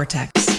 and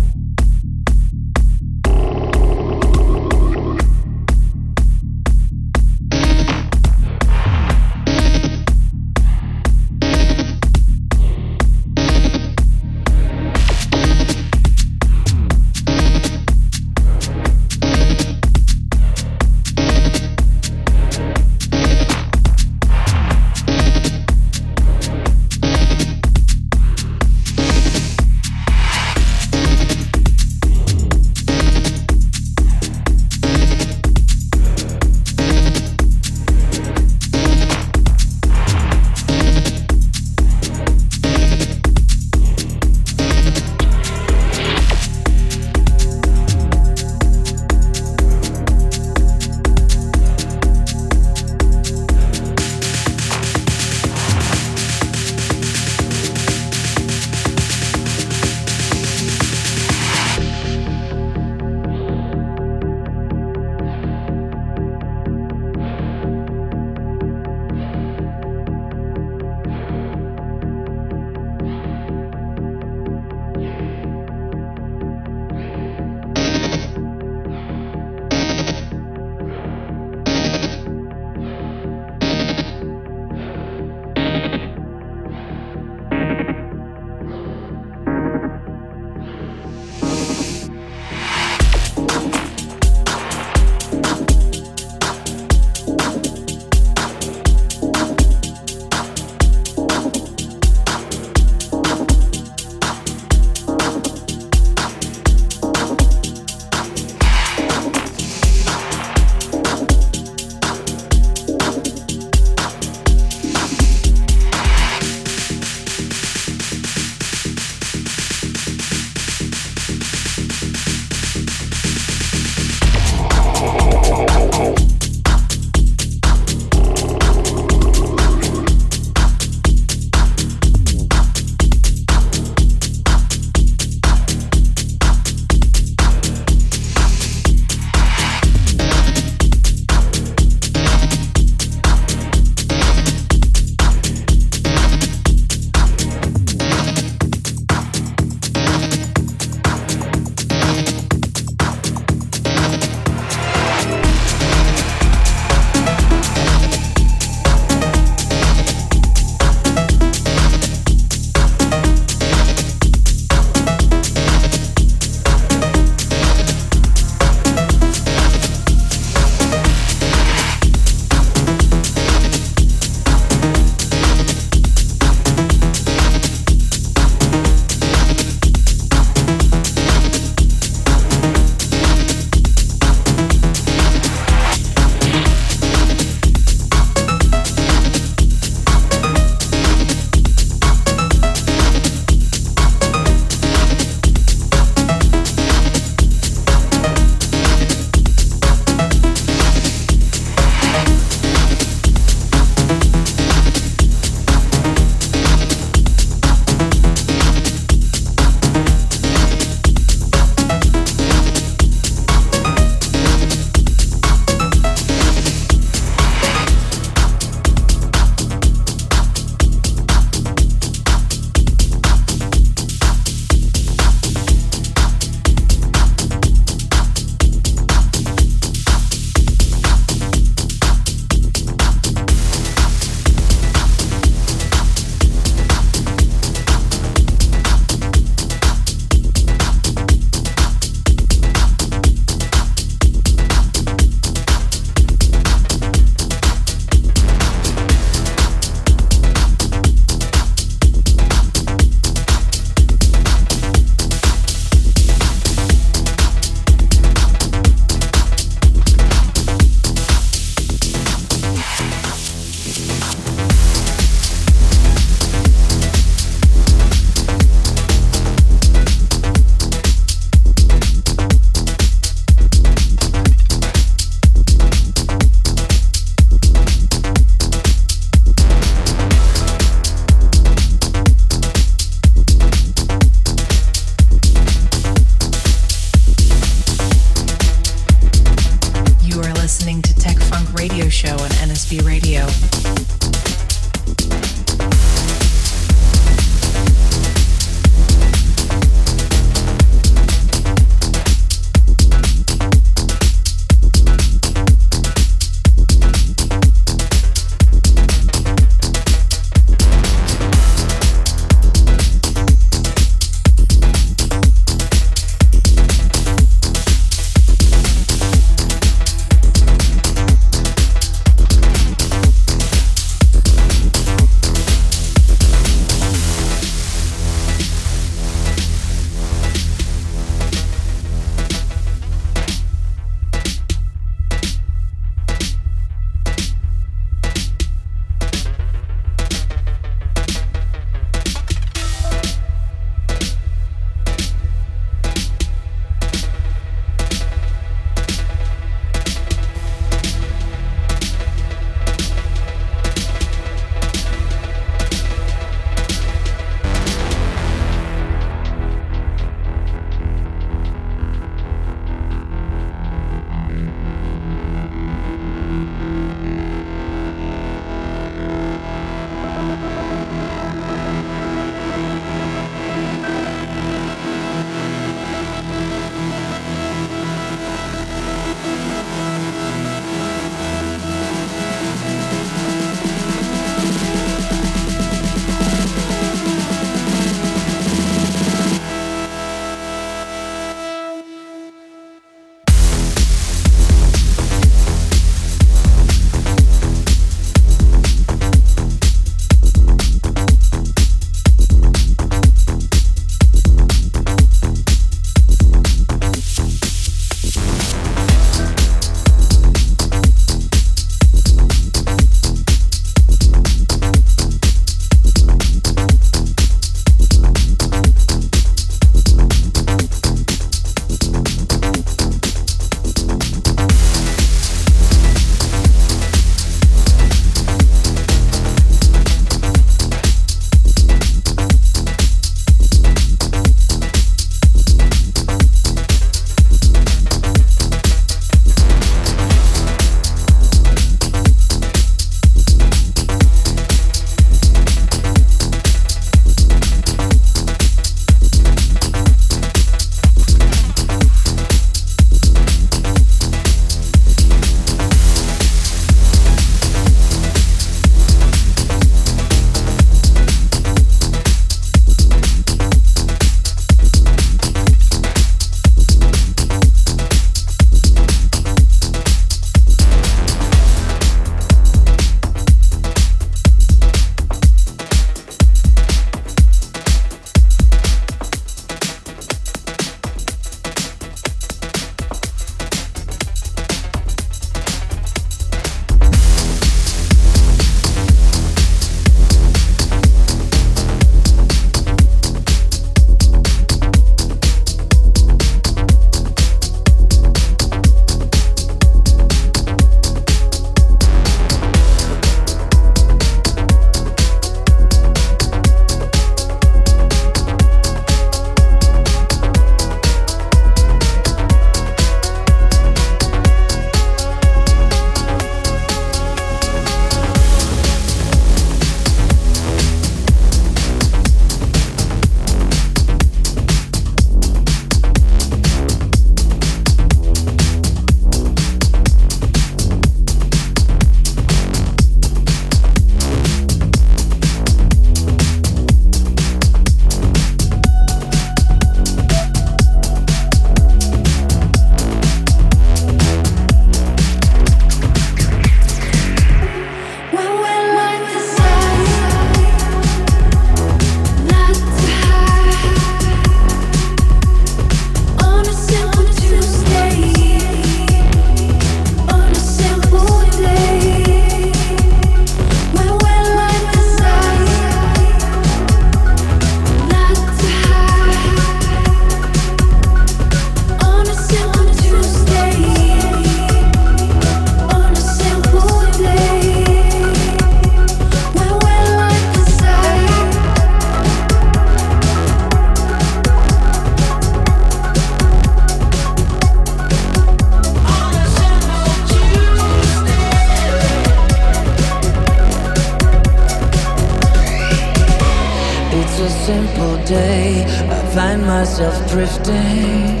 drifting.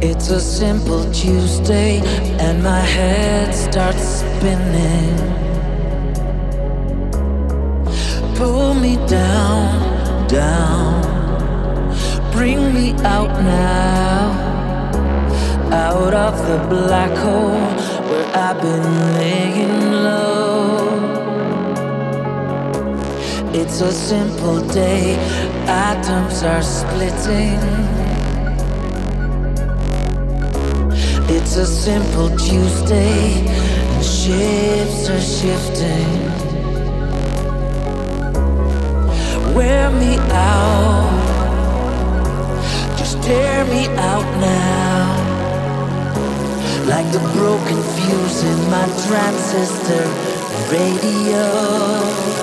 It's a simple Tuesday and my head are splitting. It's a simple Tuesday, and ships are shifting. Wear me out, just tear me out now. Like the broken fuse in my transistor radio.